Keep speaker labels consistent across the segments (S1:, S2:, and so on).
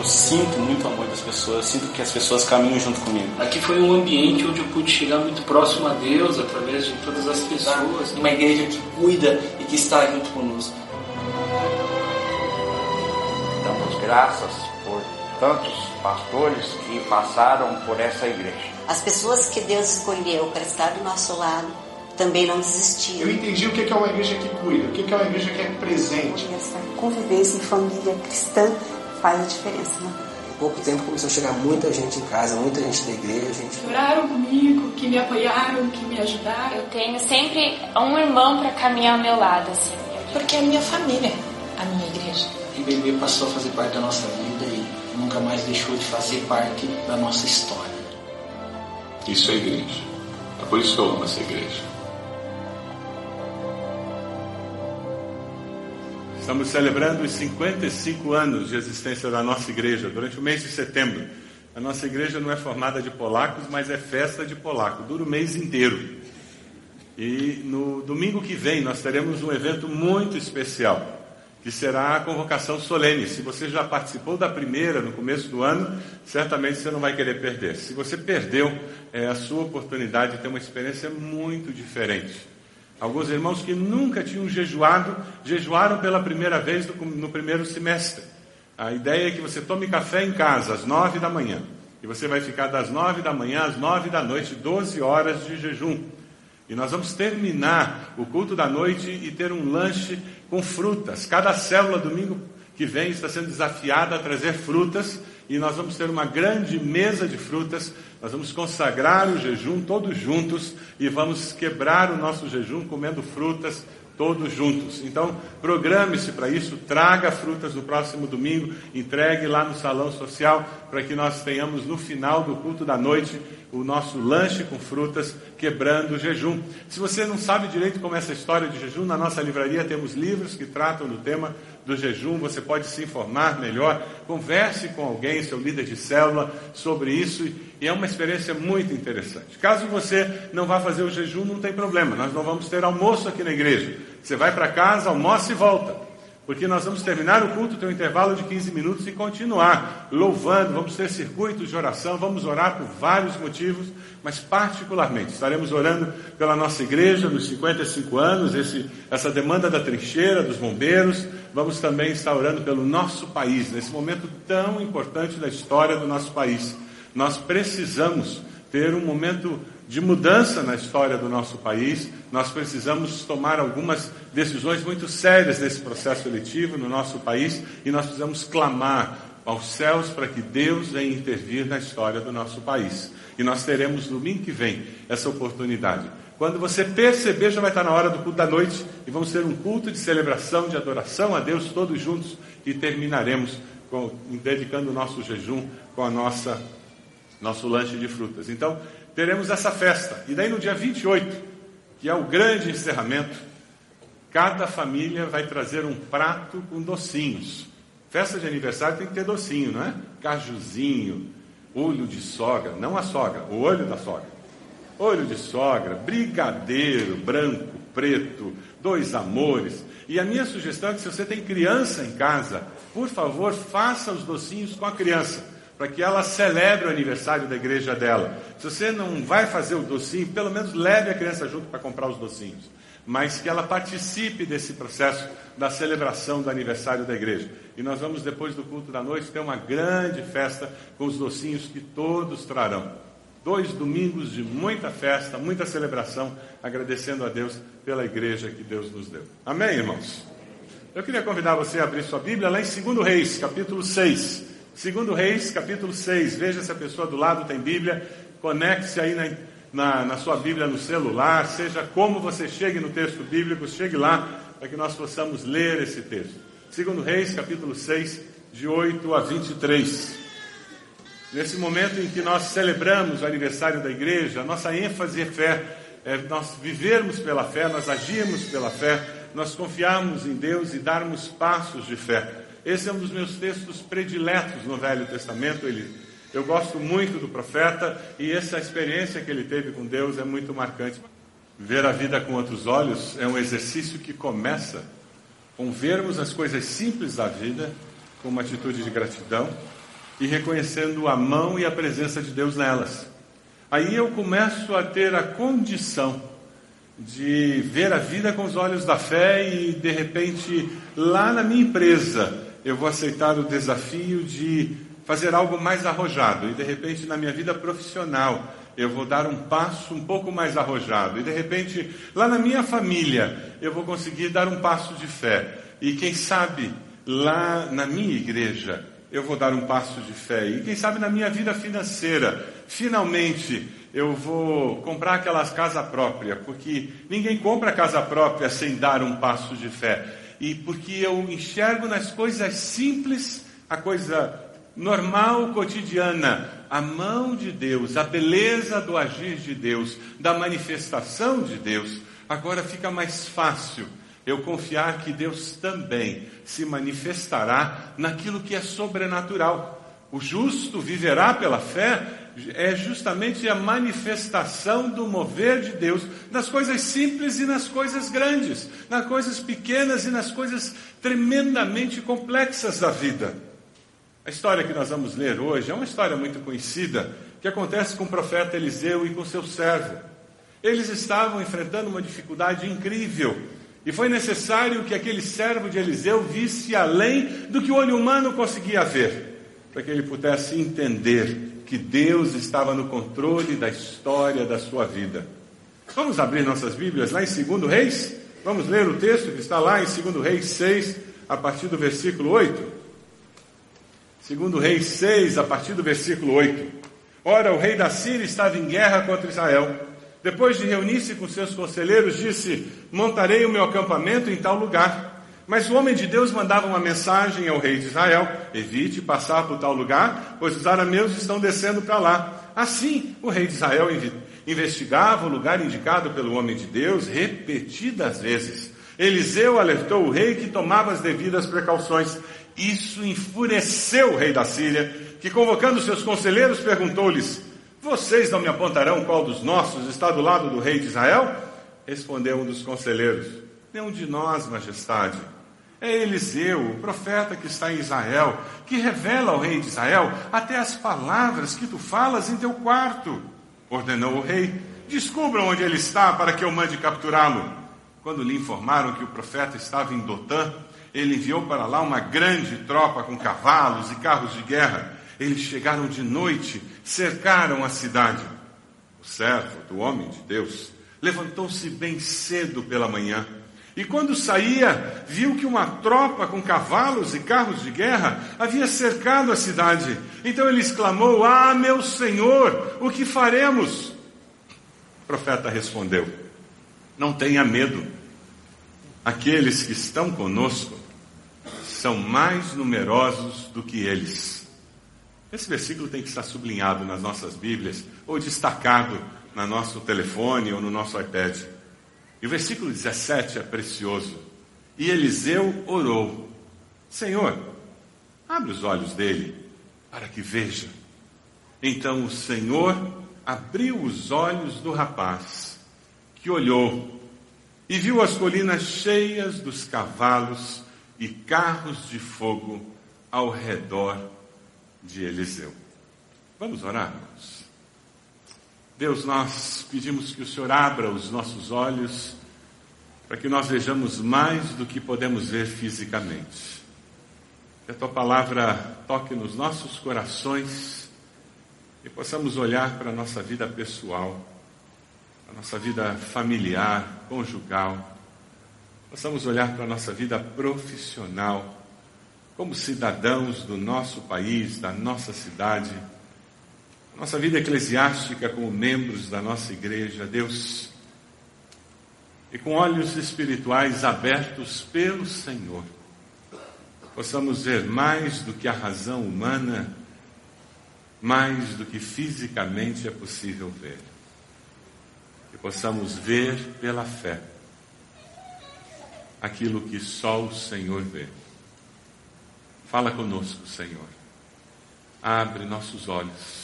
S1: eu sinto muito amor das pessoas, eu sinto que as pessoas caminham junto comigo.
S2: Aqui foi um ambiente onde eu pude chegar muito próximo a Deus através de todas as pessoas.
S3: Uma igreja que cuida e que está junto conosco.
S4: Damos graças por tantos pastores que passaram por essa igreja.
S5: As pessoas que Deus escolheu para estar do nosso lado também não desistiram.
S6: Eu entendi o que é uma igreja que cuida, o que é uma igreja que é presente.
S7: Essa convivência em família cristã faz a diferença, né?
S8: Em pouco tempo começou a chegar muita gente em casa, muita gente da igreja. Gente...
S9: Oraram comigo, que me apoiaram, que me ajudaram.
S10: Eu tenho sempre um irmão para caminhar ao meu lado, assim.
S11: Porque é a minha família, a minha igreja.
S2: E bebê passou a fazer parte da nossa vida e nunca mais deixou de fazer parte da nossa história.
S12: Isso é igreja. É por isso que eu amo essa igreja.
S13: Estamos celebrando os 55 anos de existência da nossa igreja durante o mês de setembro. A nossa igreja não é formada de polacos, mas é festa de polaco, dura o mês inteiro. E no domingo que vem nós teremos um evento muito especial, que será a convocação solene. Se você já participou da primeira no começo do ano, certamente você não vai querer perder. Se você perdeu, é a sua oportunidade de ter uma experiência muito diferente. Alguns irmãos que nunca tinham jejuado, jejuaram pela primeira vez no, primeiro semestre. A ideia é que você tome café em casa às nove da manhã. E você vai ficar das nove da manhã às nove da noite, doze horas de jejum. E nós vamos terminar o culto da noite e ter um lanche com frutas. Cada célula domingo que vem está sendo desafiada a trazer frutas e nós vamos ter uma grande mesa de frutas. Nós vamos consagrar o jejum todos juntos e vamos quebrar o nosso jejum comendo frutas todos juntos. Então, programe-se para isso, traga frutas no próximo domingo, entregue lá no salão social para que nós tenhamos no final do culto da noite o nosso lanche com frutas, quebrando o jejum. Se você não sabe direito como é essa história de jejum, na nossa livraria temos livros que tratam do tema do jejum, você pode se informar melhor, converse com alguém, seu líder de célula, sobre isso, e é uma experiência muito interessante. Caso você não vá fazer o jejum, não tem problema, nós não vamos ter almoço aqui na igreja. Você vai para casa, almoça e volta porque nós vamos terminar o culto, ter um intervalo de 15 minutos e continuar louvando, vamos ter circuitos de oração, vamos orar por vários motivos, mas particularmente estaremos orando pela nossa igreja nos 55 anos, esse, essa demanda da trincheira, dos bombeiros, vamos também estar orando pelo nosso país, nesse momento tão importante da história do nosso país. Nós precisamos ter um momento de mudança na história do nosso país. Nós precisamos tomar algumas decisões muito sérias nesse processo eletivo no nosso país e nós precisamos clamar aos céus para que Deus venha intervir na história do nosso país. E nós teremos domingo que vem essa oportunidade. Quando você perceber, já vai estar na hora do culto da noite e vamos ter um culto de celebração, de adoração a Deus todos juntos e terminaremos com, dedicando o nosso jejum com a nossa nosso lanche de frutas. Então, teremos essa festa. E daí no dia 28, que é o grande encerramento, cada família vai trazer um prato com docinhos. Festa de aniversário tem que ter docinho, não é? Cajuzinho, olho de sogra, não a sogra, o olho da sogra. Olho de sogra, brigadeiro, branco, preto, dois amores. E a minha sugestão é que se você tem criança em casa, por favor, faça os docinhos com a criança para que ela celebre o aniversário da igreja dela. Se você não vai fazer o docinho, pelo menos leve a criança junto para comprar os docinhos. Mas que ela participe desse processo da celebração do aniversário da igreja. E nós vamos, depois do culto da noite, ter uma grande festa com os docinhos que todos trarão. Dois domingos de muita festa, muita celebração, agradecendo a Deus pela igreja que Deus nos deu. Amém, irmãos? Eu queria convidar você a abrir sua Bíblia lá em 2 Reis, capítulo 6. Segundo Reis, capítulo 6. Veja se a pessoa do lado tem Bíblia. Conecte-se aí na, na, na, sua Bíblia no celular. Seja como você chegue no texto bíblico, chegue lá para que nós possamos ler esse texto. Segundo Reis, capítulo 6, de 8 a 23. Nesse momento em que nós celebramos o aniversário da igreja, a nossa ênfase é fé. É nós vivermos pela fé, nós agirmos pela fé, nós confiarmos em Deus e darmos passos de fé. Esse é um dos meus textos prediletos no Velho Testamento. Ele, eu gosto muito do profeta e essa experiência que ele teve com Deus é muito marcante. Ver a vida com outros olhos é um exercício que começa com vermos as coisas simples da vida com uma atitude de gratidão e reconhecendo a mão e a presença de Deus nelas. Aí eu começo a ter a condição de ver a vida com os olhos da fé e de repente lá na minha empresa eu vou aceitar o desafio de fazer algo mais arrojado. E de repente na minha vida profissional eu vou dar um passo um pouco mais arrojado. E de repente lá na minha família eu vou conseguir dar um passo de fé. E quem sabe lá na minha igreja eu vou dar um passo de fé. E quem sabe na minha vida financeira finalmente eu vou comprar aquelas casa própria, porque ninguém compra casa própria sem dar um passo de fé. E porque eu enxergo nas coisas simples a coisa normal, cotidiana, a mão de Deus, a beleza do agir de Deus, da manifestação de Deus. Agora fica mais fácil eu confiar que Deus também se manifestará naquilo que é sobrenatural. O justo viverá pela fé, é justamente a manifestação do mover de Deus nas coisas simples e nas coisas grandes, nas coisas pequenas e nas coisas tremendamente complexas da vida. A história que nós vamos ler hoje é uma história muito conhecida que acontece com o profeta Eliseu e com seu servo. Eles estavam enfrentando uma dificuldade incrível e foi necessário que aquele servo de Eliseu visse além do que o olho humano conseguia ver, para que ele pudesse entender que Deus estava no controle da história da sua vida. Vamos abrir nossas Bíblias lá em 2 Reis? Vamos ler o texto que está lá em 2 Reis 6, a partir do versículo 8. 2 Reis 6, a partir do versículo 8. Ora, o rei da Síria estava em guerra contra Israel. Depois de reunir-se com seus conselheiros, disse: Montarei o meu acampamento em tal lugar. Mas o homem de Deus mandava uma mensagem ao rei de Israel: evite passar por tal lugar, pois os arameus estão descendo para lá. Assim, o rei de Israel investigava o lugar indicado pelo homem de Deus repetidas vezes. Eliseu alertou o rei que tomava as devidas precauções. Isso enfureceu o rei da Síria, que convocando seus conselheiros perguntou-lhes: Vocês não me apontarão qual dos nossos está do lado do rei de Israel? Respondeu um dos conselheiros: Nenhum de nós, majestade. É Eliseu, o profeta que está em Israel, que revela ao rei de Israel até as palavras que tu falas em teu quarto. Ordenou o rei: Descubram onde ele está para que eu mande capturá-lo. Quando lhe informaram que o profeta estava em Dotã, ele enviou para lá uma grande tropa com cavalos e carros de guerra. Eles chegaram de noite, cercaram a cidade. O servo do homem de Deus levantou-se bem cedo pela manhã e quando saía, viu que uma tropa com cavalos e carros de guerra havia cercado a cidade. Então ele exclamou: Ah, meu senhor, o que faremos? O profeta respondeu: Não tenha medo. Aqueles que estão conosco são mais numerosos do que eles. Esse versículo tem que estar sublinhado nas nossas Bíblias ou destacado no nosso telefone ou no nosso iPad. E o versículo 17 é precioso. E Eliseu orou: Senhor, abre os olhos dele para que veja. Então o Senhor abriu os olhos do rapaz, que olhou e viu as colinas cheias dos cavalos e carros de fogo ao redor de Eliseu. Vamos orar, irmãos? Deus, nós pedimos que o Senhor abra os nossos olhos para que nós vejamos mais do que podemos ver fisicamente. Que a tua palavra toque nos nossos corações e possamos olhar para a nossa vida pessoal, a nossa vida familiar, conjugal, possamos olhar para a nossa vida profissional, como cidadãos do nosso país, da nossa cidade nossa vida eclesiástica como membros da nossa igreja, Deus, e com olhos espirituais abertos pelo Senhor, possamos ver mais do que a razão humana, mais do que fisicamente é possível ver. Que possamos ver pela fé aquilo que só o Senhor vê. Fala conosco, Senhor. Abre nossos olhos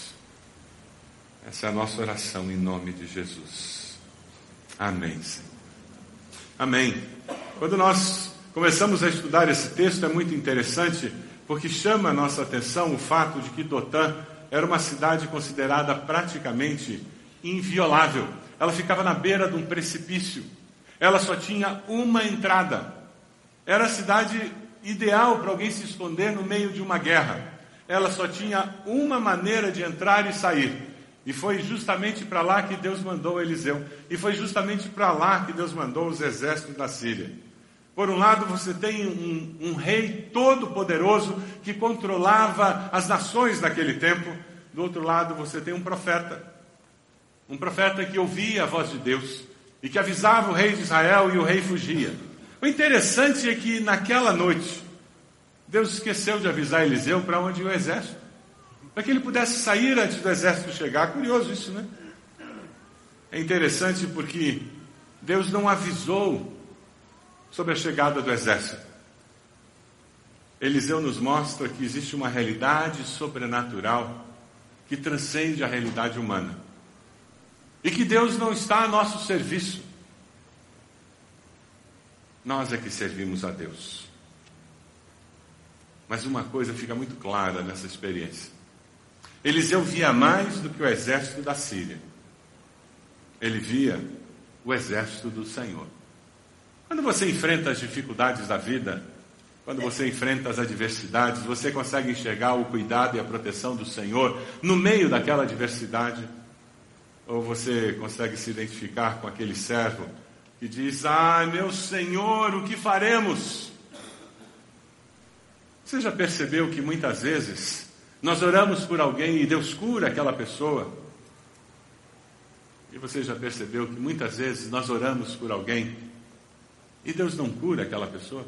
S13: essa é a nossa oração em nome de Jesus. Amém. Senhor. Amém. Quando nós começamos a estudar esse texto, é muito interessante, porque chama a nossa atenção o fato de que Dotã era uma cidade considerada praticamente inviolável. Ela ficava na beira de um precipício. Ela só tinha uma entrada. Era a cidade ideal para alguém se esconder no meio de uma guerra. Ela só tinha uma maneira de entrar e sair. E foi justamente para lá que Deus mandou Eliseu. E foi justamente para lá que Deus mandou os exércitos da Síria. Por um lado, você tem um, um rei todo-poderoso que controlava as nações naquele tempo. Do outro lado, você tem um profeta. Um profeta que ouvia a voz de Deus e que avisava o rei de Israel e o rei fugia. O interessante é que naquela noite, Deus esqueceu de avisar Eliseu para onde ia o exército. Para que ele pudesse sair antes do exército chegar. Curioso isso, né? É interessante porque Deus não avisou sobre a chegada do exército. Eliseu nos mostra que existe uma realidade sobrenatural que transcende a realidade humana. E que Deus não está a nosso serviço. Nós é que servimos a Deus. Mas uma coisa fica muito clara nessa experiência. Eliseu via mais do que o exército da Síria. Ele via o exército do Senhor. Quando você enfrenta as dificuldades da vida, quando você enfrenta as adversidades, você consegue enxergar o cuidado e a proteção do Senhor no meio daquela adversidade? Ou você consegue se identificar com aquele servo que diz: Ai, meu Senhor, o que faremos? Você já percebeu que muitas vezes nós oramos por alguém e Deus cura aquela pessoa? E você já percebeu que muitas vezes nós oramos por alguém e Deus não cura aquela pessoa?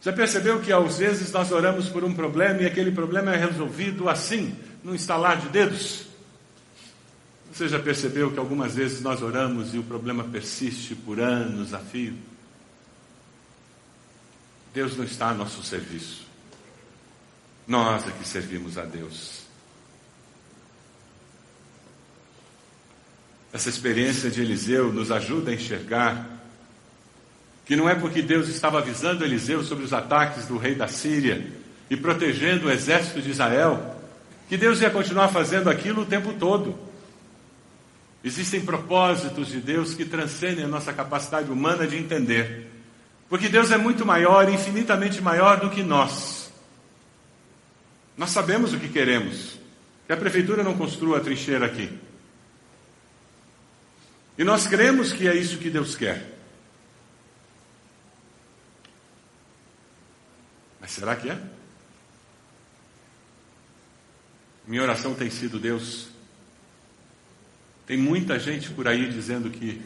S13: Já percebeu que às vezes nós oramos por um problema e aquele problema é resolvido assim, num estalar de dedos? Você já percebeu que algumas vezes nós oramos e o problema persiste por anos a fio? Deus não está a nosso serviço. Nós é que servimos a Deus. Essa experiência de Eliseu nos ajuda a enxergar que não é porque Deus estava avisando Eliseu sobre os ataques do rei da Síria e protegendo o exército de Israel, que Deus ia continuar fazendo aquilo o tempo todo. Existem propósitos de Deus que transcendem a nossa capacidade humana de entender. Porque Deus é muito maior, infinitamente maior do que nós. Nós sabemos o que queremos. Que a prefeitura não construa a trincheira aqui. E nós cremos que é isso que Deus quer. Mas será que é? Minha oração tem sido: Deus, tem muita gente por aí dizendo que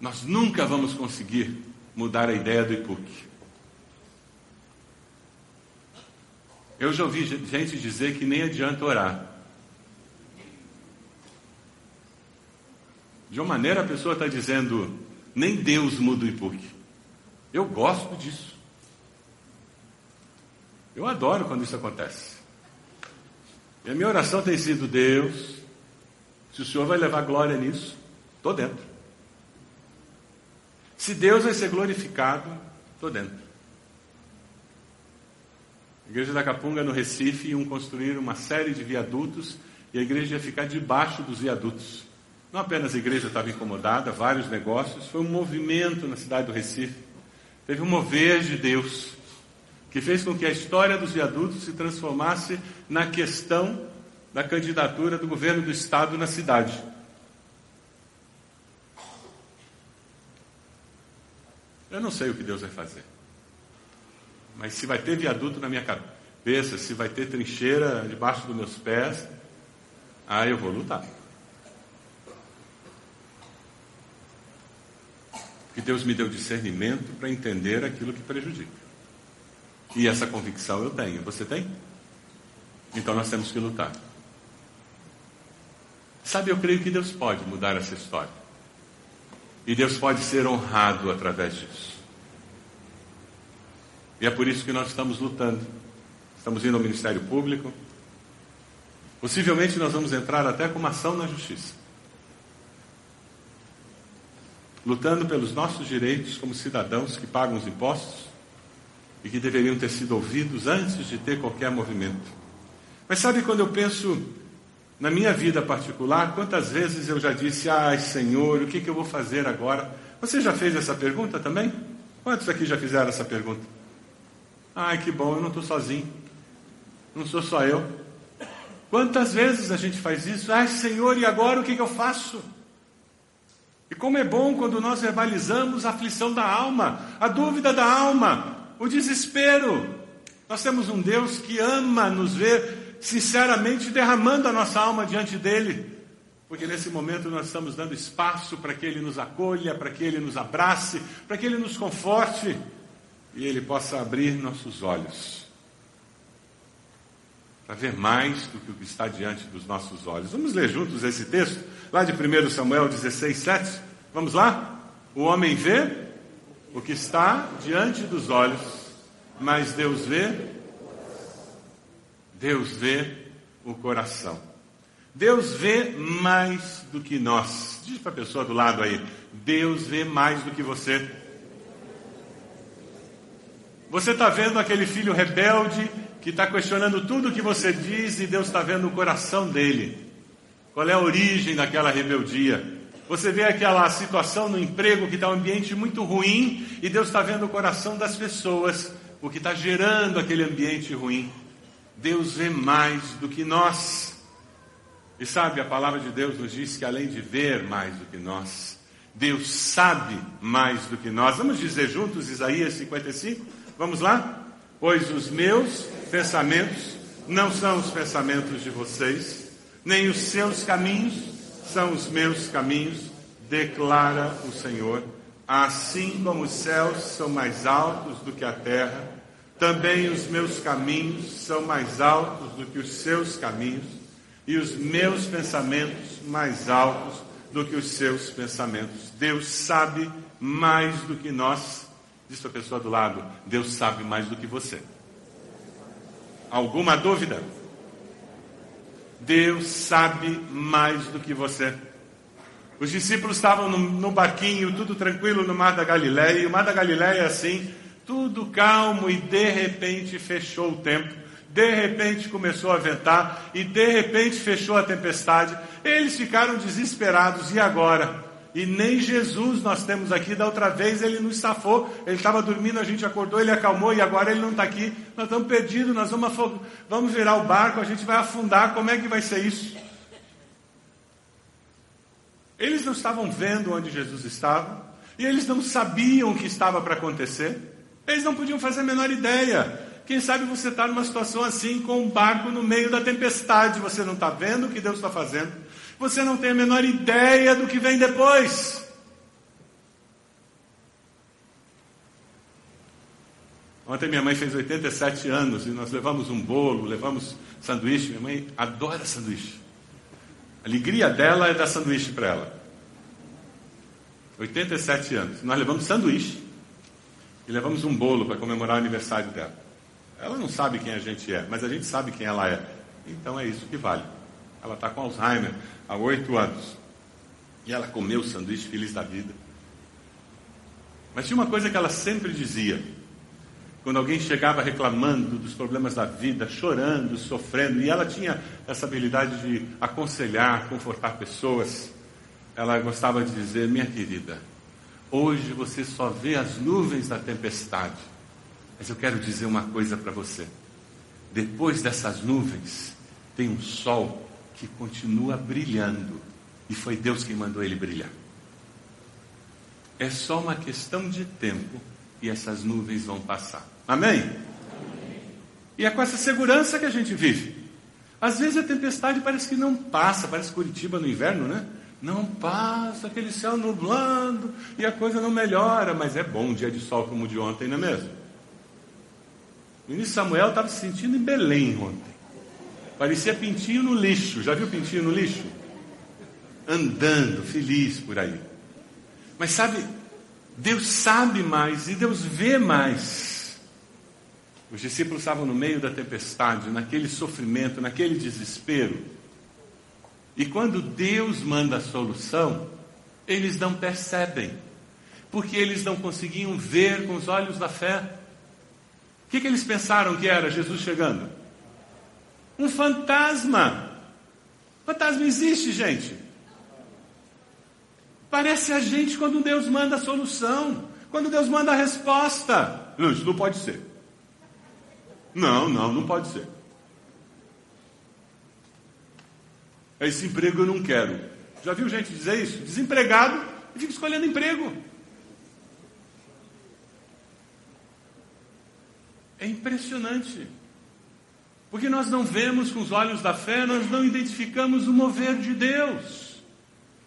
S13: nós nunca vamos conseguir mudar a ideia do IPUC. Eu já ouvi gente dizer que nem adianta orar. De uma maneira a pessoa está dizendo, nem Deus muda o IPUC. Eu gosto disso. Eu adoro quando isso acontece. E a minha oração tem sido, Deus, se o Senhor vai levar glória nisso, estou dentro. Se Deus vai ser glorificado, estou dentro. Igreja da Capunga no Recife iam construir uma série de viadutos e a igreja ia ficar debaixo dos viadutos. Não apenas a igreja estava incomodada, vários negócios, foi um movimento na cidade do Recife. Teve um mover de Deus que fez com que a história dos viadutos se transformasse na questão da candidatura do governo do estado na cidade. Eu não sei o que Deus vai fazer. Mas se vai ter viaduto na minha cabeça, se vai ter trincheira debaixo dos meus pés, aí eu vou lutar. que Deus me deu discernimento para entender aquilo que prejudica. E essa convicção eu tenho. Você tem? Então nós temos que lutar. Sabe, eu creio que Deus pode mudar essa história. E Deus pode ser honrado através disso. E é por isso que nós estamos lutando. Estamos indo ao Ministério Público. Possivelmente nós vamos entrar até com uma ação na justiça. lutando pelos nossos direitos como cidadãos que pagam os impostos, e que deveriam ter sido ouvidos antes de ter qualquer movimento. Mas sabe quando eu penso na minha vida particular, quantas vezes eu já disse, ai Senhor, o que, que eu vou fazer agora? Você já fez essa pergunta também? Quantos aqui já fizeram essa pergunta? Ai, que bom, eu não estou sozinho. Não sou só eu. Quantas vezes a gente faz isso? Ai, Senhor, e agora o que, que eu faço? E como é bom quando nós verbalizamos a aflição da alma, a dúvida da alma, o desespero. Nós temos um Deus que ama nos ver sinceramente derramando a nossa alma diante dele, porque nesse momento nós estamos dando espaço para que ele nos acolha, para que ele nos abrace, para que ele nos conforte e ele possa abrir nossos olhos para ver mais do que o que está diante dos nossos olhos. Vamos ler juntos esse texto, lá de 1 Samuel 16, 7. Vamos lá? O homem vê o que está diante dos olhos, mas Deus vê, Deus vê o coração. Deus vê mais do que nós. Diz para a pessoa do lado aí: Deus vê mais do que você. Você está vendo aquele filho rebelde que está questionando tudo o que você diz e Deus está vendo o coração dele. Qual é a origem daquela rebeldia? Você vê aquela situação no emprego que está um ambiente muito ruim e Deus está vendo o coração das pessoas, o que está gerando aquele ambiente ruim. Deus vê mais do que nós. E sabe, a palavra de Deus nos diz que além de ver mais do que nós, Deus sabe mais do que nós. Vamos dizer juntos Isaías 55? Vamos lá? Pois os meus pensamentos não são os pensamentos de vocês, nem os seus caminhos são os meus caminhos, declara o Senhor. Assim como os céus são mais altos do que a terra, também os meus caminhos são mais altos do que os seus caminhos, e os meus pensamentos mais altos do que os seus pensamentos. Deus sabe mais do que nós. Diz para a pessoa do lado: Deus sabe mais do que você. Alguma dúvida? Deus sabe mais do que você. Os discípulos estavam no, no barquinho, tudo tranquilo no Mar da Galileia, e o Mar da Galileia é assim, tudo calmo, e de repente fechou o tempo, de repente começou a ventar, e de repente fechou a tempestade. Eles ficaram desesperados, e agora? E nem Jesus nós temos aqui. Da outra vez ele nos safou. Ele estava dormindo, a gente acordou, ele acalmou e agora ele não está aqui. Nós estamos perdidos, nós vamos, vamos virar o barco, a gente vai afundar. Como é que vai ser isso? Eles não estavam vendo onde Jesus estava. E eles não sabiam o que estava para acontecer. Eles não podiam fazer a menor ideia. Quem sabe você está numa situação assim, com um barco no meio da tempestade. Você não está vendo o que Deus está fazendo você não tem a menor ideia do que vem depois. Ontem minha mãe fez 87 anos e nós levamos um bolo, levamos sanduíche. Minha mãe adora sanduíche. A alegria dela é dar sanduíche para ela. 87 anos. Nós levamos sanduíche e levamos um bolo para comemorar o aniversário dela. Ela não sabe quem a gente é, mas a gente sabe quem ela é. Então é isso que vale. Ela está com Alzheimer há oito anos. E ela comeu o sanduíche feliz da vida. Mas tinha uma coisa que ela sempre dizia. Quando alguém chegava reclamando dos problemas da vida, chorando, sofrendo, e ela tinha essa habilidade de aconselhar, confortar pessoas, ela gostava de dizer: Minha querida, hoje você só vê as nuvens da tempestade, mas eu quero dizer uma coisa para você: depois dessas nuvens, tem um sol que continua brilhando. E foi Deus quem mandou ele brilhar. É só uma questão de tempo e essas nuvens vão passar. Amém? Amém? E é com essa segurança que a gente vive. Às vezes a tempestade parece que não passa, parece Curitiba no inverno, né? Não passa, aquele céu nublando e a coisa não melhora, mas é bom um dia de sol como o de ontem, não é mesmo? O ministro Samuel estava se sentindo em Belém ontem. Parecia pintinho no lixo. Já viu pintinho no lixo? Andando, feliz por aí. Mas sabe, Deus sabe mais e Deus vê mais. Os discípulos estavam no meio da tempestade, naquele sofrimento, naquele desespero. E quando Deus manda a solução, eles não percebem, porque eles não conseguiam ver com os olhos da fé. O que, que eles pensaram que era Jesus chegando? Um fantasma. Fantasma existe, gente. Parece a gente quando Deus manda a solução, quando Deus manda a resposta. Não, isso não pode ser. Não, não, não pode ser. Esse emprego eu não quero. Já viu gente dizer isso? Desempregado e fica escolhendo emprego. É impressionante. Porque nós não vemos com os olhos da fé, nós não identificamos o mover de Deus.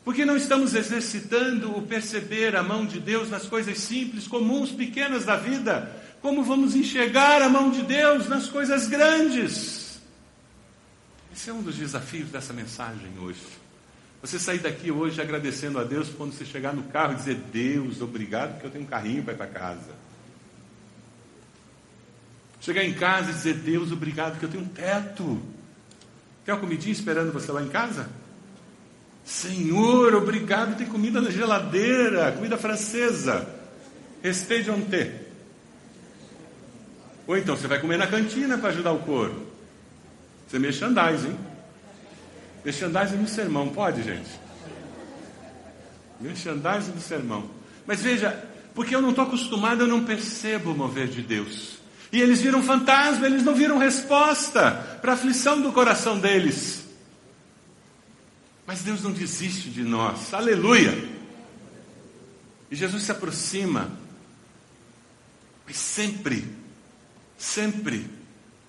S13: Porque não estamos exercitando o perceber a mão de Deus nas coisas simples, comuns, pequenas da vida. Como vamos enxergar a mão de Deus nas coisas grandes? Esse é um dos desafios dessa mensagem hoje. Você sair daqui hoje agradecendo a Deus quando você chegar no carro e dizer: Deus, obrigado que eu tenho um carrinho para ir para casa. Chegar em casa e dizer: Deus, obrigado que eu tenho um teto. Quer uma comidinha esperando você lá em casa? Senhor, obrigado, tem comida na geladeira, comida francesa. Restei de ontem. Ou então você vai comer na cantina para ajudar o coro. Você é merchandising. Merchandising no sermão, pode, gente? Merchandising no sermão. Mas veja, porque eu não estou acostumado, eu não percebo o mover de Deus. E eles viram fantasma, eles não viram resposta para a aflição do coração deles. Mas Deus não desiste de nós, aleluia! E Jesus se aproxima, mas sempre, sempre,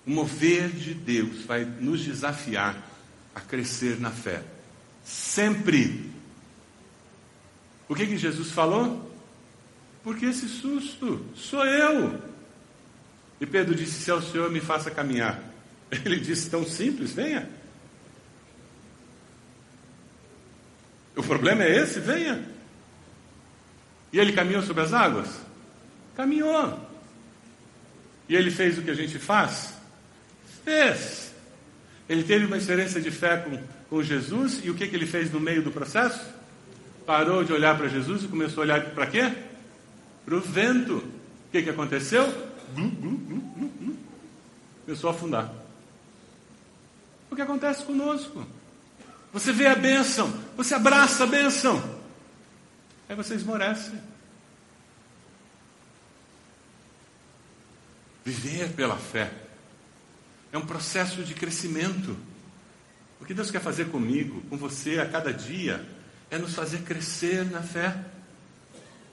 S13: o mover de Deus vai nos desafiar a crescer na fé. Sempre. O que, que Jesus falou? Porque esse susto sou eu. E Pedro disse: Se é o Senhor, me faça caminhar. Ele disse: Tão simples, venha. O problema é esse? Venha. E ele caminhou sobre as águas? Caminhou. E ele fez o que a gente faz? Fez. Ele teve uma experiência de fé com, com Jesus e o que, que ele fez no meio do processo? Parou de olhar para Jesus e começou a olhar para quê? Para o vento. O que, que aconteceu? Glu, começou a afundar. O que acontece conosco? Você vê a bênção, você abraça a bênção, aí você esmorece. Viver pela fé é um processo de crescimento. O que Deus quer fazer comigo, com você, a cada dia, é nos fazer crescer na fé.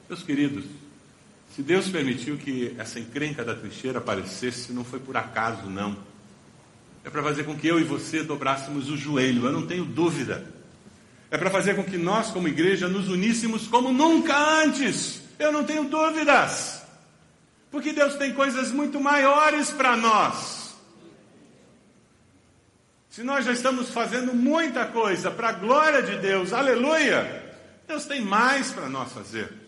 S13: Meus queridos, se Deus permitiu que essa encrenca da trincheira aparecesse, não foi por acaso, não é para fazer com que eu e você dobrássemos o joelho, eu não tenho dúvida. É para fazer com que nós, como igreja, nos uníssemos como nunca antes. Eu não tenho dúvidas. Porque Deus tem coisas muito maiores para nós. Se nós já estamos fazendo muita coisa para a glória de Deus, aleluia, Deus tem mais para nós fazer.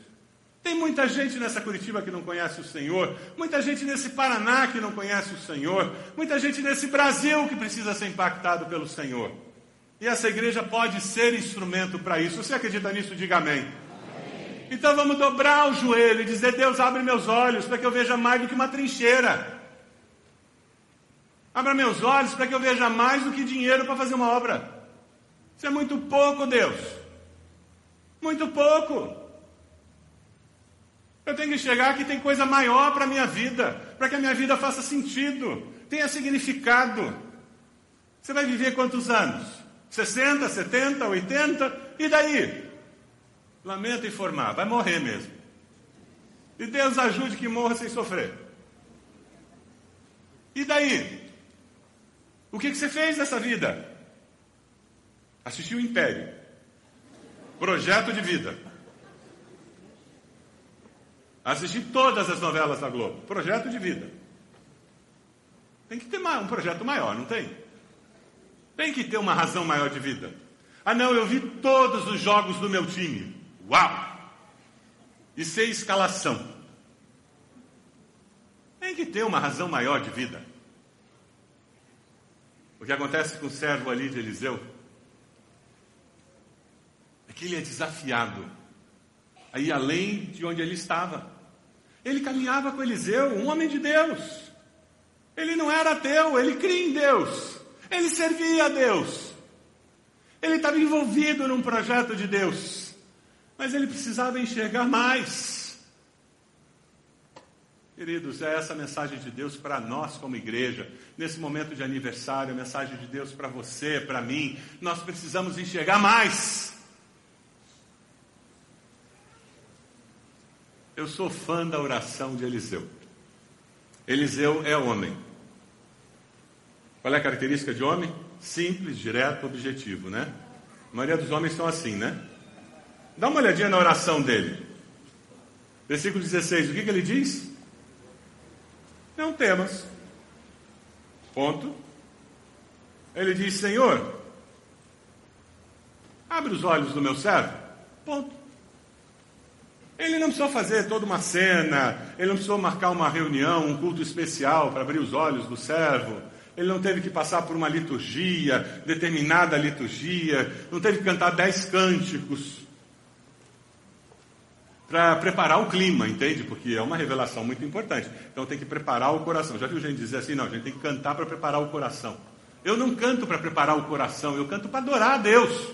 S13: Tem muita gente nessa Curitiba que não conhece o Senhor, muita gente nesse Paraná que não conhece o Senhor, muita gente nesse Brasil que precisa ser impactado pelo Senhor. E essa igreja pode ser instrumento para isso. Você acredita nisso? Diga amém. amém. Então vamos dobrar o joelho e dizer: Deus, abre meus olhos para que eu veja mais do que uma trincheira. Abra meus olhos para que eu veja mais do que dinheiro para fazer uma obra. Isso é muito pouco, Deus. Muito pouco. Eu tenho que enxergar que tem coisa maior para a minha vida, para que a minha vida faça sentido, tenha significado. Você vai viver quantos anos? 60, 70, 80? E daí? Lamento informar, vai morrer mesmo. E Deus ajude que morra sem sofrer. E daí? O que, que você fez nessa vida? Assistiu o Império. Projeto de vida. Assisti todas as novelas da Globo. Projeto de vida. Tem que ter um projeto maior, não tem? Tem que ter uma razão maior de vida. Ah, não, eu vi todos os jogos do meu time. Uau! E sei escalação. Tem que ter uma razão maior de vida. O que acontece com o servo ali de Eliseu é que ele é desafiado a ir além de onde ele estava. Ele caminhava com Eliseu, um homem de Deus, Ele não era ateu, ele cria em Deus. Ele servia a Deus. Ele estava envolvido num projeto de Deus. Mas ele precisava enxergar mais. Queridos, é essa a mensagem de Deus para nós como igreja. Nesse momento de aniversário, a mensagem de Deus para você, para mim. Nós precisamos enxergar mais. Eu sou fã da oração de Eliseu. Eliseu é homem. Qual é a característica de homem? Simples, direto, objetivo, né? A maioria dos homens são assim, né? Dá uma olhadinha na oração dele. Versículo 16, o que, que ele diz? Não temas. Ponto. Ele diz: Senhor, abre os olhos do meu servo. Ponto. Ele não precisou fazer toda uma cena, ele não precisou marcar uma reunião, um culto especial para abrir os olhos do servo. Ele não teve que passar por uma liturgia, determinada liturgia, não teve que cantar dez cânticos para preparar o clima, entende? Porque é uma revelação muito importante. Então tem que preparar o coração. Já viu gente dizer assim? Não, a gente tem que cantar para preparar o coração. Eu não canto para preparar o coração, eu canto para adorar a Deus.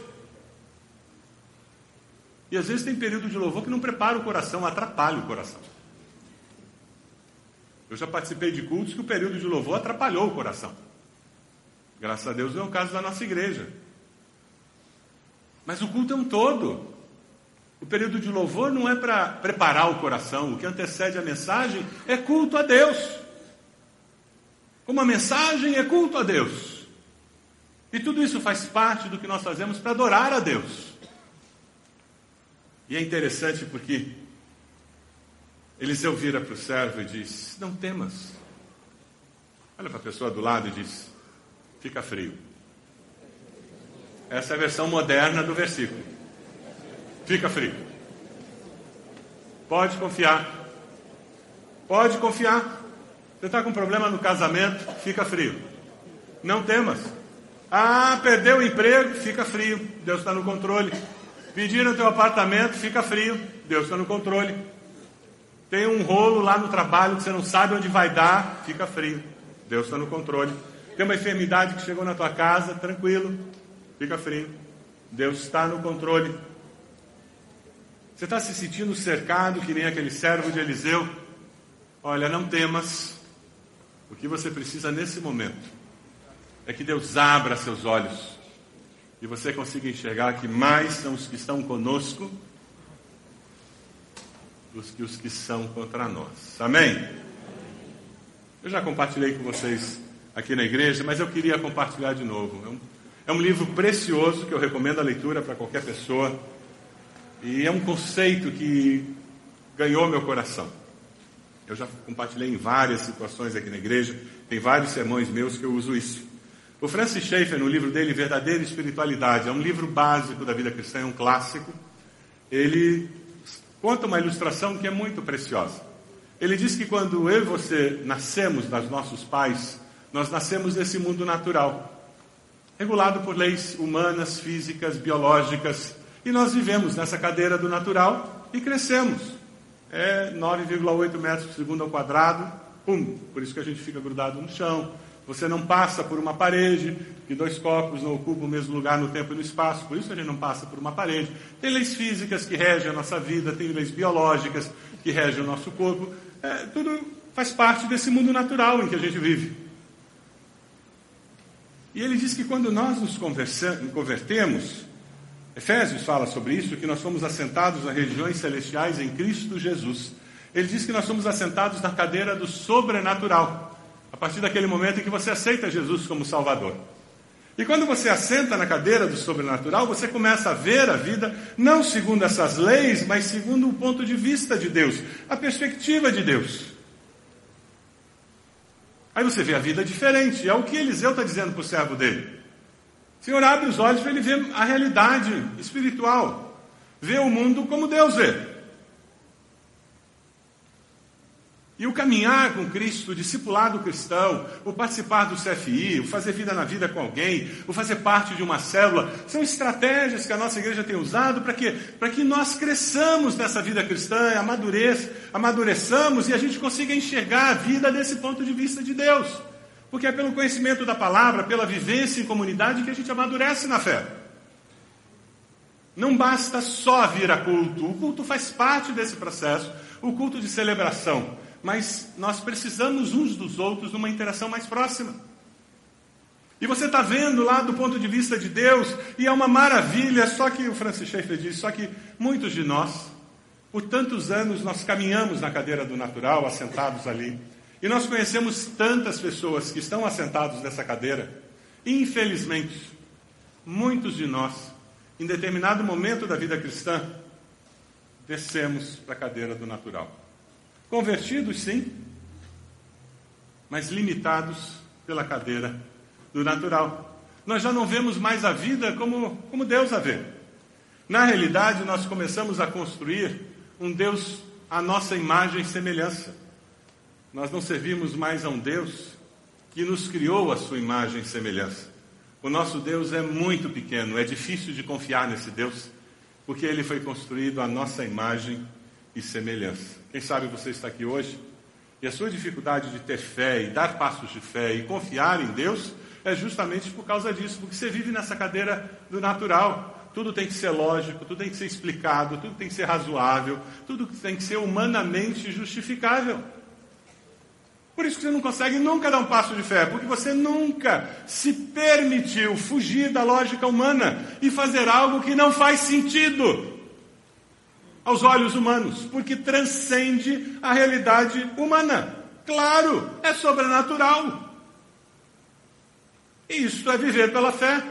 S13: E às vezes tem período de louvor que não prepara o coração, atrapalha o coração. Eu já participei de cultos que o período de louvor atrapalhou o coração. Graças a Deus não é o caso da nossa igreja. Mas o culto é um todo. O período de louvor não é para preparar o coração. O que antecede a mensagem é culto a Deus. Como a mensagem é culto a Deus. E tudo isso faz parte do que nós fazemos para adorar a Deus. E é interessante porque Eliseu vira para o servo e diz: Não temas. Olha para a pessoa do lado e diz: Fica frio. Essa é a versão moderna do versículo. Fica frio. Pode confiar. Pode confiar. Você está com problema no casamento, fica frio. Não temas. Ah, perdeu o emprego, fica frio. Deus está no controle. Pediram teu apartamento, fica frio. Deus está no controle. Tem um rolo lá no trabalho que você não sabe onde vai dar, fica frio. Deus está no controle. Tem uma enfermidade que chegou na tua casa, tranquilo, fica frio. Deus está no controle. Você está se sentindo cercado, que nem aquele servo de Eliseu? Olha, não temas. O que você precisa nesse momento é que Deus abra seus olhos e você consiga enxergar que mais são os que estão conosco do que os que são contra nós. Amém? Eu já compartilhei com vocês aqui na igreja, mas eu queria compartilhar de novo. É um, é um livro precioso que eu recomendo a leitura para qualquer pessoa. E é um conceito que ganhou meu coração. Eu já compartilhei em várias situações aqui na igreja, tem vários sermões meus que eu uso isso. O Francis Schaeffer, no livro dele, Verdadeira Espiritualidade, é um livro básico da vida cristã, é um clássico. Ele conta uma ilustração que é muito preciosa. Ele diz que quando eu e você nascemos das nossos pais, nós nascemos nesse mundo natural, regulado por leis humanas, físicas, biológicas, e nós vivemos nessa cadeira do natural e crescemos. É 9,8 metros por segundo ao quadrado, pum, por isso que a gente fica grudado no chão, você não passa por uma parede, que dois corpos não ocupam o mesmo lugar no tempo e no espaço, por isso a gente não passa por uma parede. Tem leis físicas que regem a nossa vida, tem leis biológicas que regem o nosso corpo. É, tudo faz parte desse mundo natural em que a gente vive. E ele diz que quando nós nos convertemos, Efésios fala sobre isso, que nós somos assentados nas regiões celestiais em Cristo Jesus. Ele diz que nós somos assentados na cadeira do sobrenatural. A partir daquele momento em que você aceita Jesus como Salvador. E quando você assenta na cadeira do sobrenatural, você começa a ver a vida não segundo essas leis, mas segundo o ponto de vista de Deus, a perspectiva de Deus. Aí você vê a vida diferente. É o que Eliseu está dizendo para o servo dele. Senhor, abre os olhos para ele ver a realidade espiritual. Ver o mundo como Deus vê. E o caminhar com Cristo, o discipulado cristão, o participar do CFI, o fazer vida na vida com alguém, o fazer parte de uma célula, são estratégias que a nossa igreja tem usado para que, para que nós cresçamos nessa vida cristã, amadureçamos, amadureçamos e a gente consiga enxergar a vida desse ponto de vista de Deus. Porque é pelo conhecimento da palavra, pela vivência em comunidade que a gente amadurece na fé. Não basta só vir a culto, o culto faz parte desse processo, o culto de celebração, mas nós precisamos uns dos outros numa interação mais próxima. E você está vendo lá do ponto de vista de Deus, e é uma maravilha, só que o Francis Schaeffer diz, só que muitos de nós, por tantos anos, nós caminhamos na cadeira do natural, assentados ali, e nós conhecemos tantas pessoas que estão assentados nessa cadeira, infelizmente, muitos de nós em determinado momento da vida cristã, descemos para a cadeira do natural. Convertidos, sim, mas limitados pela cadeira do natural. Nós já não vemos mais a vida como, como Deus a vê. Na realidade, nós começamos a construir um Deus à nossa imagem e semelhança. Nós não servimos mais a um Deus que nos criou a sua imagem e semelhança. O nosso Deus é muito pequeno, é difícil de confiar nesse Deus, porque ele foi construído à nossa imagem e semelhança. Quem sabe você está aqui hoje e a sua dificuldade de ter fé e dar passos de fé e confiar em Deus é justamente por causa disso, porque você vive nessa cadeira do natural. Tudo tem que ser lógico, tudo tem que ser explicado, tudo tem que ser razoável, tudo tem que ser humanamente justificável. Por isso que você não consegue nunca dar um passo de fé, porque você nunca se permitiu fugir da lógica humana e fazer algo que não faz sentido aos olhos humanos, porque transcende a realidade humana. Claro, é sobrenatural. E isso é viver pela fé.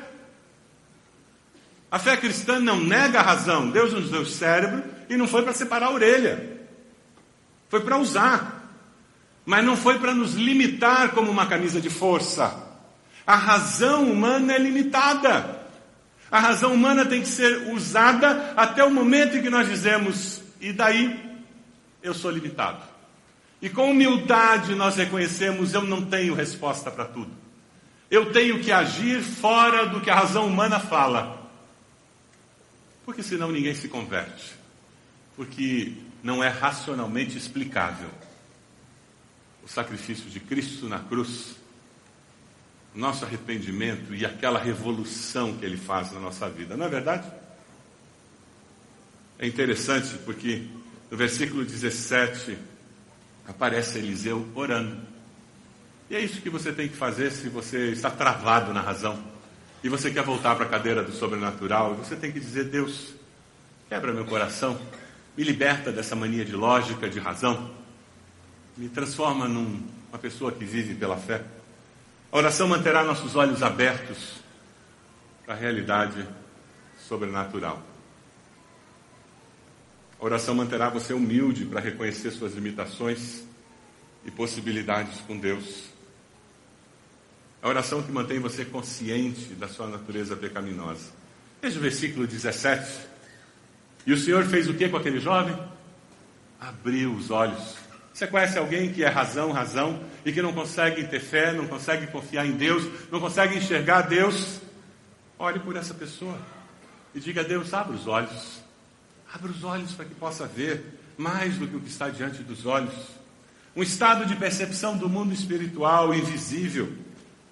S13: A fé cristã não nega a razão. Deus nos deu cérebro e não foi para separar a orelha. Foi para usar. Mas não foi para nos limitar como uma camisa de força. A razão humana é limitada. A razão humana tem que ser usada até o momento em que nós dizemos, e daí eu sou limitado. E com humildade nós reconhecemos, eu não tenho resposta para tudo. Eu tenho que agir fora do que a razão humana fala. Porque senão ninguém se converte. Porque não é racionalmente explicável o sacrifício de Cristo na cruz, nosso arrependimento e aquela revolução que ele faz na nossa vida, não é verdade? É interessante porque no versículo 17 aparece Eliseu orando. E é isso que você tem que fazer se você está travado na razão e você quer voltar para a cadeira do sobrenatural. Você tem que dizer: Deus, quebra meu coração, me liberta dessa mania de lógica, de razão me transforma numa pessoa que vive pela fé. A oração manterá nossos olhos abertos para a realidade sobrenatural. A oração manterá você humilde para reconhecer suas limitações e possibilidades com Deus. A oração que mantém você consciente da sua natureza pecaminosa. Veja o versículo 17. E o Senhor fez o que com aquele jovem? Abriu os olhos você conhece alguém que é razão, razão, e que não consegue ter fé, não consegue confiar em Deus, não consegue enxergar Deus? Olhe por essa pessoa e diga a Deus: abra os olhos, abra os olhos para que possa ver mais do que o que está diante dos olhos. Um estado de percepção do mundo espiritual invisível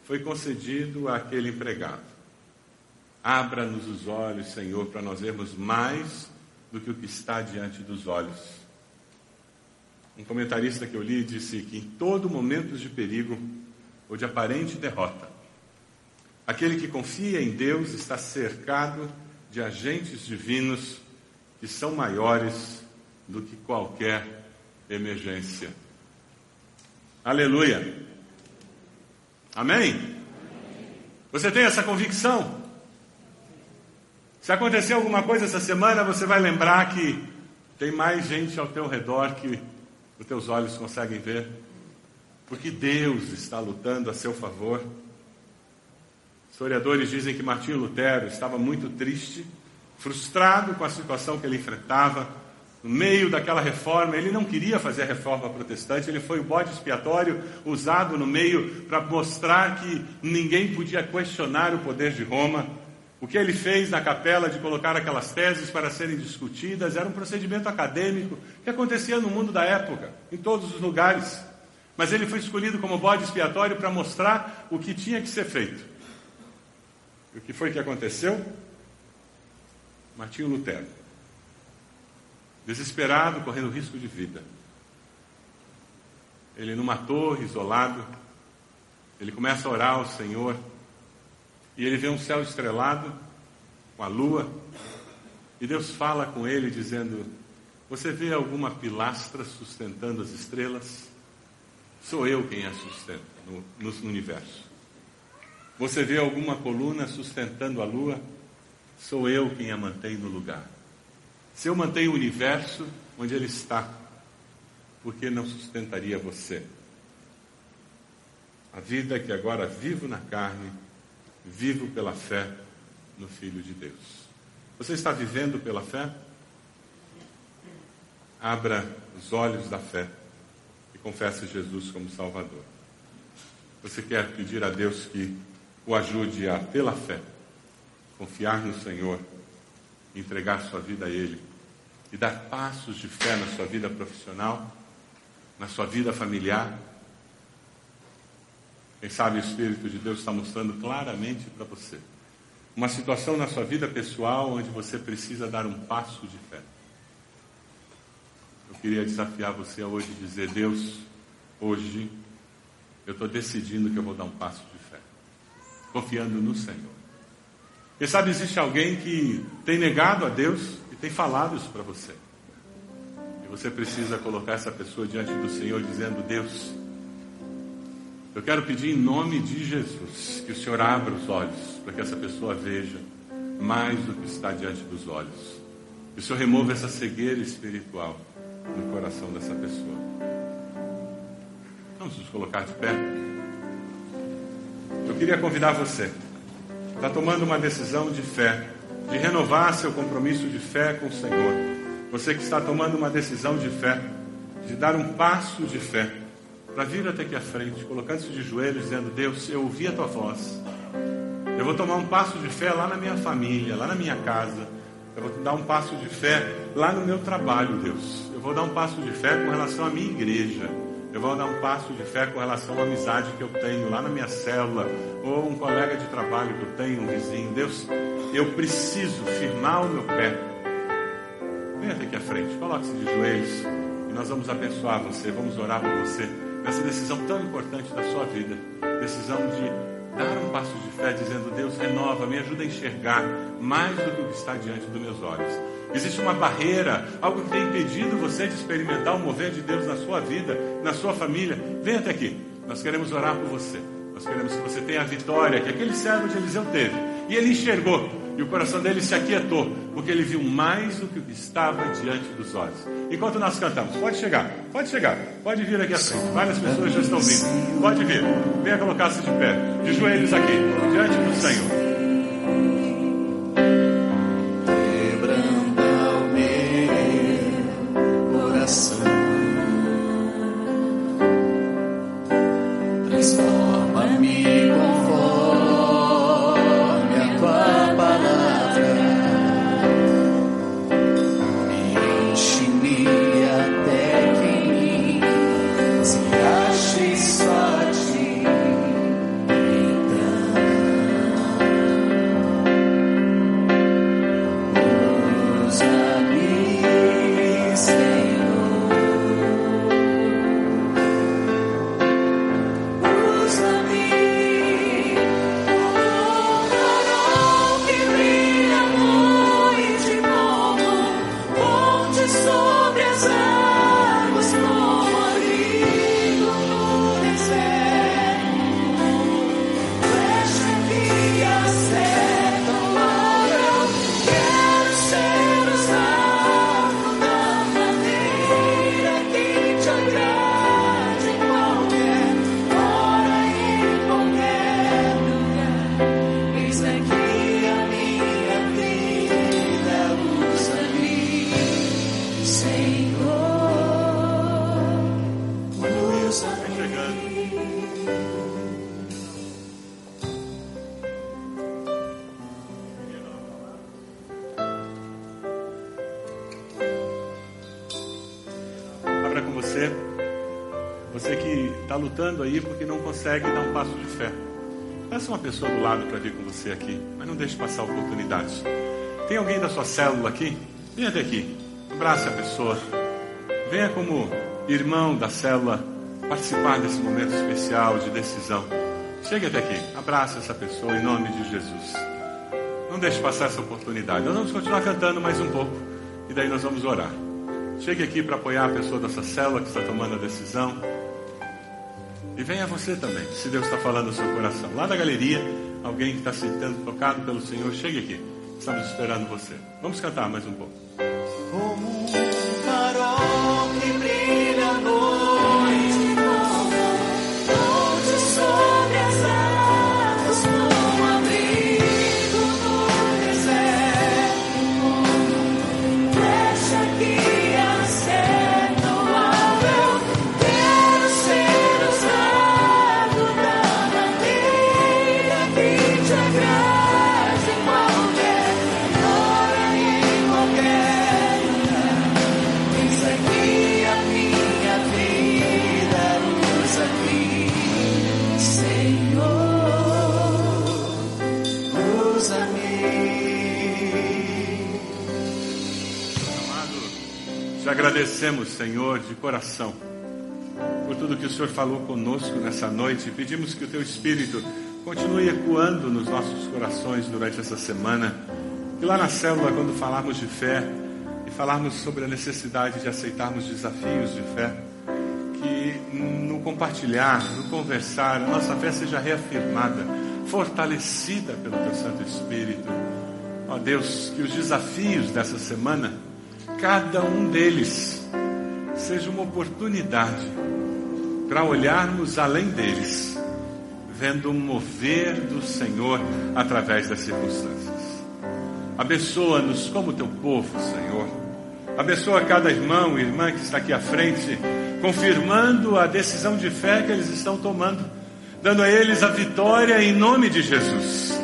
S13: foi concedido àquele empregado. Abra-nos os olhos, Senhor, para nós vermos mais do que o que está diante dos olhos. Um comentarista que eu li disse que em todo momento de perigo ou de aparente derrota, aquele que confia em Deus está cercado de agentes divinos que são maiores do que qualquer emergência. Aleluia. Amém? Você tem essa convicção? Se acontecer alguma coisa essa semana, você vai lembrar que tem mais gente ao teu redor que os teus olhos conseguem ver, porque Deus está lutando a seu favor. Historiadores dizem que Martinho Lutero estava muito triste, frustrado com a situação que ele enfrentava. No meio daquela reforma, ele não queria fazer a reforma protestante, ele foi o bode expiatório usado no meio para mostrar que ninguém podia questionar o poder de Roma. O que ele fez na capela de colocar aquelas teses para serem discutidas era um procedimento acadêmico que acontecia no mundo da época, em todos os lugares. Mas ele foi escolhido como bode expiatório para mostrar o que tinha que ser feito. E o que foi que aconteceu? Martinho Lutero, desesperado, correndo risco de vida. Ele numa torre, isolado, ele começa a orar ao Senhor e ele vê um céu estrelado com a lua e Deus fala com ele dizendo: Você vê alguma pilastra sustentando as estrelas? Sou eu quem a sustenta no, no universo. Você vê alguma coluna sustentando a lua? Sou eu quem a mantém no lugar. Se eu mantenho o universo onde ele está, por que não sustentaria você? A vida que agora vivo na carne, vivo pela fé no Filho de Deus. Você está vivendo pela fé? Abra os olhos da fé e confesse Jesus como Salvador. Você quer pedir a Deus que o ajude a, pela fé, confiar no Senhor, entregar sua vida a Ele e dar passos de fé na sua vida profissional, na sua vida familiar? Quem sabe o Espírito de Deus está mostrando claramente para você uma situação na sua vida pessoal onde você precisa dar um passo de fé. Eu queria desafiar você a hoje dizer: Deus, hoje eu estou decidindo que eu vou dar um passo de fé, confiando no Senhor. Quem sabe existe alguém que tem negado a Deus e tem falado isso para você. E você precisa colocar essa pessoa diante do Senhor dizendo: Deus, eu quero pedir em nome de Jesus que o Senhor abra os olhos para que essa pessoa veja mais do que está diante dos olhos. Que o Senhor remova essa cegueira espiritual no coração dessa pessoa. Vamos nos colocar de pé. Eu queria convidar você. Está tomando uma decisão de fé, de renovar seu compromisso de fé com o Senhor. Você que está tomando uma decisão de fé, de dar um passo de fé para vir até aqui à frente, colocando-se de joelhos, dizendo: Deus, eu ouvi a tua voz. Eu vou tomar um passo de fé lá na minha família, lá na minha casa. Eu vou dar um passo de fé lá no meu trabalho, Deus. Eu vou dar um passo de fé com relação à minha igreja. Eu vou dar um passo de fé com relação à amizade que eu tenho lá na minha célula, ou um colega de trabalho que eu tenho, um vizinho. Deus, eu preciso firmar o meu pé. Venha até aqui à frente, coloque-se de joelhos e nós vamos abençoar você, vamos orar por você nessa decisão tão importante da sua vida decisão de dar um passo de fé, dizendo: Deus, renova, me ajuda a enxergar mais do que o que está diante dos meus olhos. Existe uma barreira, algo que tem impedido você de experimentar o mover de Deus na sua vida, na sua família. Venha até aqui, nós queremos orar por você. Nós queremos que você tenha a vitória que aquele servo de Eliseu teve. E ele enxergou e o coração dele se aquietou, porque ele viu mais do que estava diante dos olhos. Enquanto nós cantamos, pode chegar, pode chegar, pode vir aqui à frente. Várias pessoas já estão vindo. Pode vir, venha colocar-se de pé, de joelhos aqui, diante do Senhor. Consegue dar um passo de fé. Peça uma pessoa do lado para vir com você aqui, mas não deixe passar a oportunidade. Tem alguém da sua célula aqui? Venha até aqui. Abrace a pessoa. Venha como irmão da célula participar desse momento especial de decisão. Chegue até aqui. Abrace essa pessoa em nome de Jesus. Não deixe passar essa oportunidade. Nós vamos continuar cantando mais um pouco e daí nós vamos orar. Chegue aqui para apoiar a pessoa dessa célula que está tomando a decisão. E venha você também, se Deus está falando no seu coração. Lá da galeria, alguém que está se sendo tocado pelo Senhor, chegue aqui. Estamos esperando você. Vamos cantar mais um pouco. Agradecemos, Senhor, de coração, por tudo que o Senhor falou conosco nessa noite. Pedimos que o Teu Espírito continue ecoando nos nossos corações durante essa semana. E lá na célula, quando falarmos de fé e falarmos sobre a necessidade de aceitarmos desafios de fé, que no compartilhar, no conversar, a nossa fé seja reafirmada, fortalecida pelo Teu Santo Espírito. Ó Deus, que os desafios dessa semana, cada um deles, seja uma oportunidade para olharmos além deles, vendo o mover do Senhor através das circunstâncias. Abençoa-nos como teu povo, Senhor. Abençoa cada irmão e irmã que está aqui à frente, confirmando a decisão de fé que eles estão tomando, dando a eles a vitória em nome de Jesus.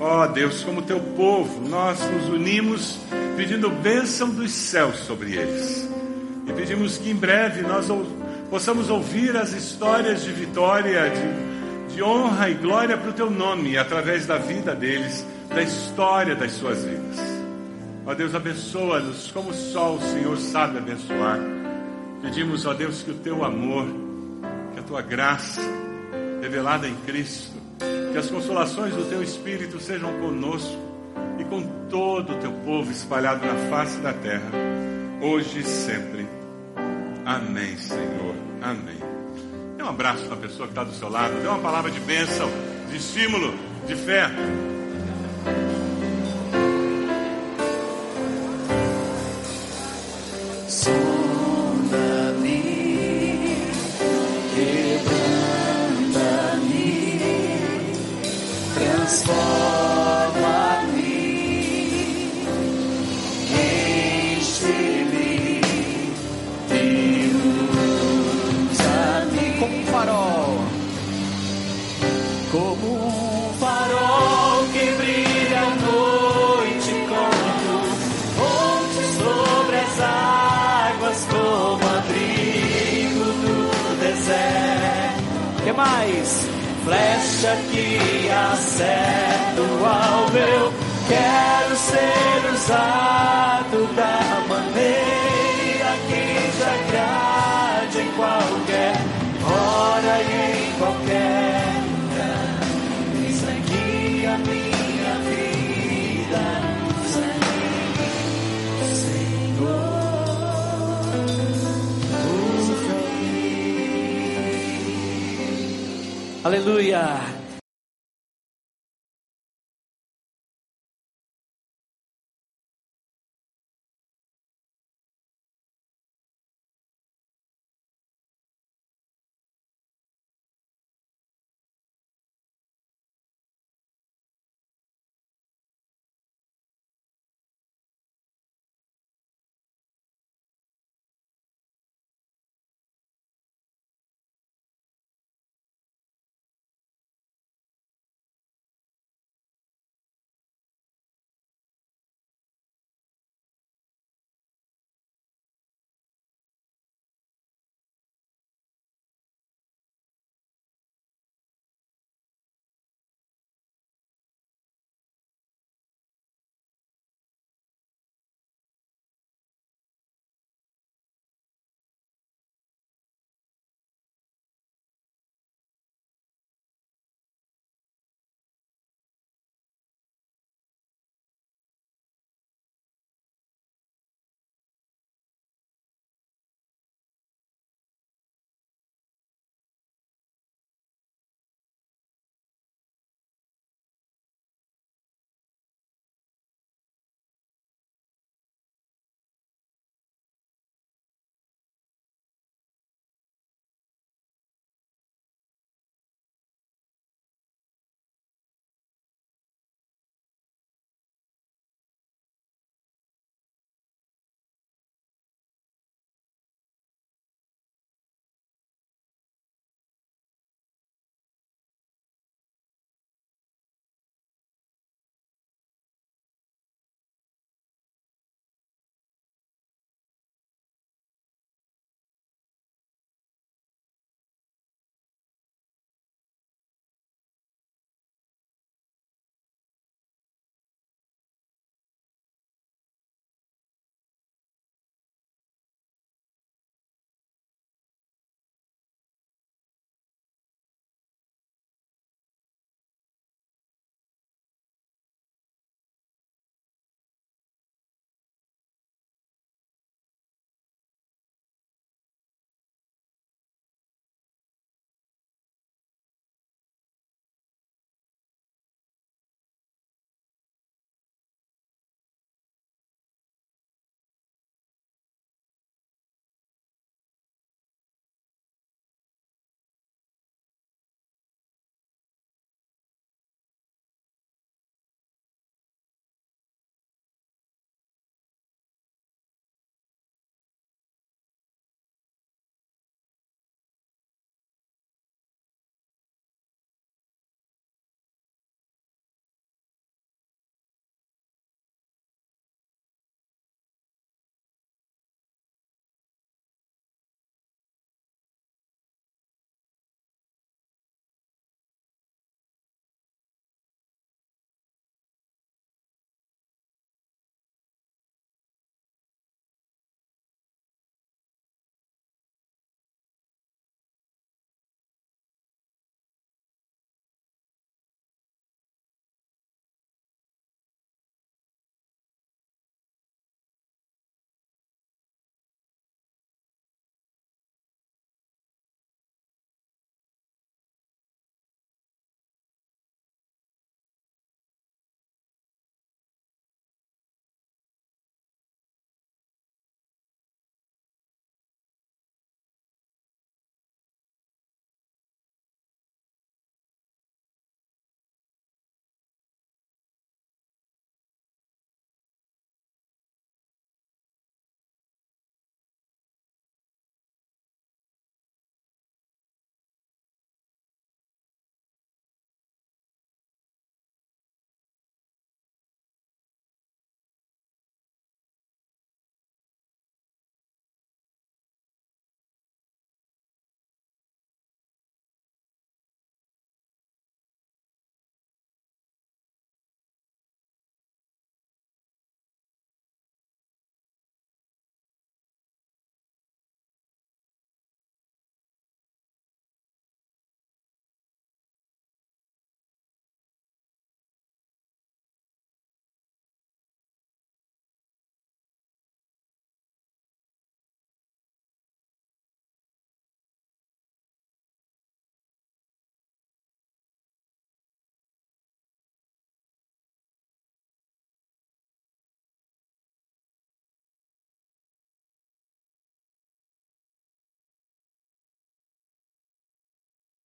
S13: Ó oh, Deus, como teu povo, nós nos unimos pedindo bênção dos céus sobre eles. E pedimos que em breve nós possamos ouvir as histórias de vitória, de, de honra e glória para o teu nome, através da vida deles, da história das suas vidas. Ó Deus, abençoa-nos como só o Senhor sabe abençoar. Pedimos, ó Deus, que o teu amor, que a tua graça, revelada em Cristo, que as consolações do teu Espírito sejam conosco e com todo o teu povo espalhado na face da terra, hoje e sempre. Amém, Senhor. Amém. Dê um abraço na pessoa que está do seu lado, dê uma palavra de bênção, de estímulo, de fé.
S14: Sonda-me, Flecha que acerta o alvo. Eu quero ser usado Aleluia.